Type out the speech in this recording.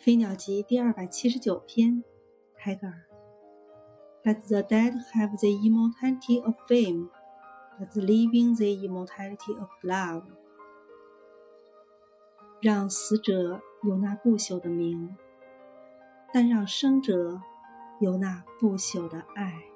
《飞鸟集》第二百七十九篇，泰戈尔。Let the dead have the immortality of fame, but leaving the immortality of love。让死者有那不朽的名，但让生者有那不朽的爱。